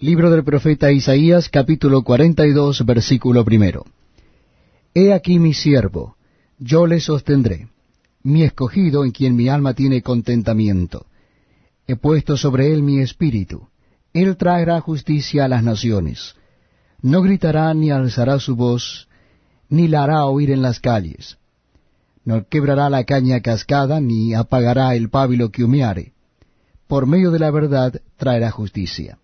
Libro del profeta Isaías, capítulo 42, versículo primero. He aquí mi siervo, yo le sostendré, mi escogido en quien mi alma tiene contentamiento. He puesto sobre él mi espíritu, él traerá justicia a las naciones. No gritará ni alzará su voz, ni la hará oír en las calles. No quebrará la caña cascada, ni apagará el pábilo que humeare. Por medio de la verdad traerá justicia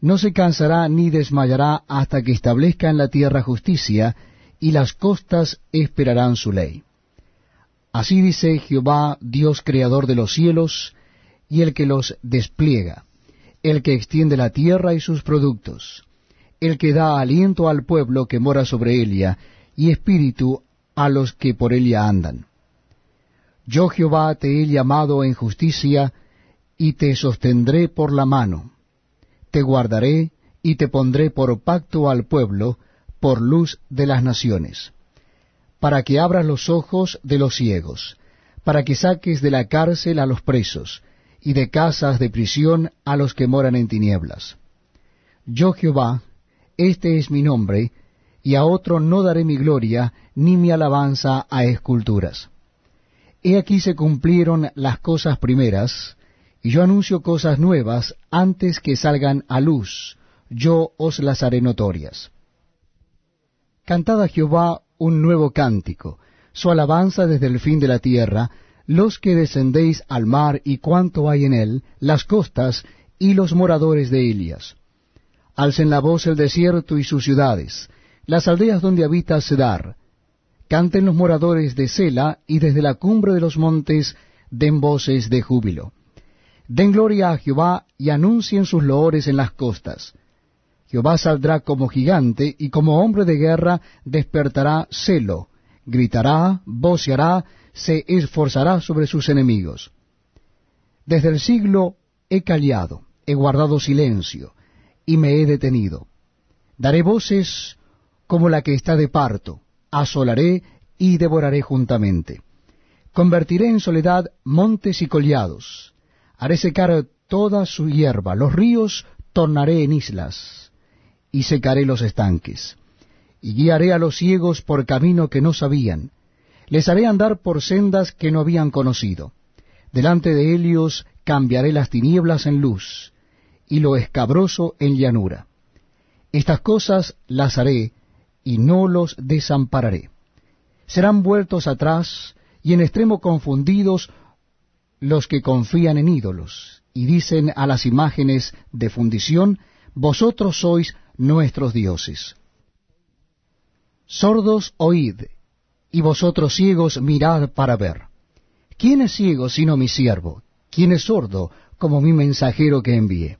no se cansará ni desmayará hasta que establezca en la tierra justicia, y las costas esperarán su ley. Así dice Jehová, Dios creador de los cielos, y el que los despliega, el que extiende la tierra y sus productos, el que da aliento al pueblo que mora sobre ella, y espíritu a los que por ella andan. Yo Jehová te he llamado en justicia, y te sostendré por la mano te guardaré y te pondré por pacto al pueblo, por luz de las naciones, para que abras los ojos de los ciegos, para que saques de la cárcel a los presos, y de casas de prisión a los que moran en tinieblas. Yo Jehová, este es mi nombre, y a otro no daré mi gloria, ni mi alabanza a esculturas. He aquí se cumplieron las cosas primeras, y yo anuncio cosas nuevas antes que salgan a luz, yo os las haré notorias. Cantad a Jehová un nuevo cántico, su alabanza desde el fin de la tierra, los que descendéis al mar y cuanto hay en él, las costas y los moradores de Elias. Alcen la voz el desierto y sus ciudades, las aldeas donde habita Sedar. Canten los moradores de Sela y desde la cumbre de los montes den voces de júbilo Den gloria a Jehová y anuncien sus loores en las costas. Jehová saldrá como gigante y como hombre de guerra despertará celo, gritará, voceará, se esforzará sobre sus enemigos. Desde el siglo he callado, he guardado silencio, y me he detenido. Daré voces como la que está de parto, asolaré y devoraré juntamente. Convertiré en soledad montes y collados, haré secar toda su hierba, los ríos tornaré en islas, y secaré los estanques. Y guiaré a los ciegos por camino que no sabían, les haré andar por sendas que no habían conocido. Delante de ellos cambiaré las tinieblas en luz, y lo escabroso en llanura. Estas cosas las haré, y no los desampararé. Serán vueltos atrás, y en extremo confundidos los que confían en ídolos y dicen a las imágenes de fundición, vosotros sois nuestros dioses. Sordos oíd, y vosotros ciegos mirad para ver. ¿Quién es ciego sino mi siervo? ¿Quién es sordo como mi mensajero que envié?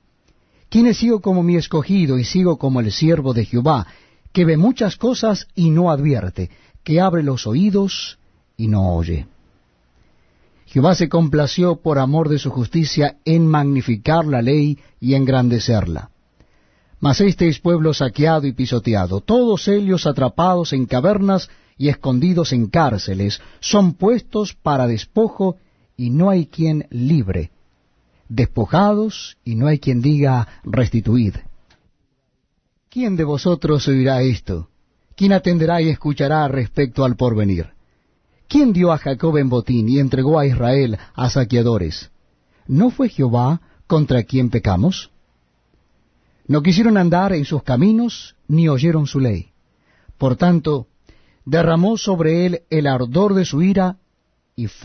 ¿Quién es ciego como mi escogido y ciego como el siervo de Jehová, que ve muchas cosas y no advierte, que abre los oídos y no oye? Jehová se complació por amor de su justicia en magnificar la ley y engrandecerla. Mas este es pueblo saqueado y pisoteado, todos ellos atrapados en cavernas y escondidos en cárceles, son puestos para despojo y no hay quien libre, despojados y no hay quien diga restituid. ¿Quién de vosotros oirá esto? ¿Quién atenderá y escuchará respecto al porvenir? ¿Quién dio a Jacob en botín y entregó a Israel a saqueadores? ¿No fue Jehová contra quien pecamos? No quisieron andar en sus caminos, ni oyeron su ley. Por tanto, derramó sobre él el ardor de su ira, y fue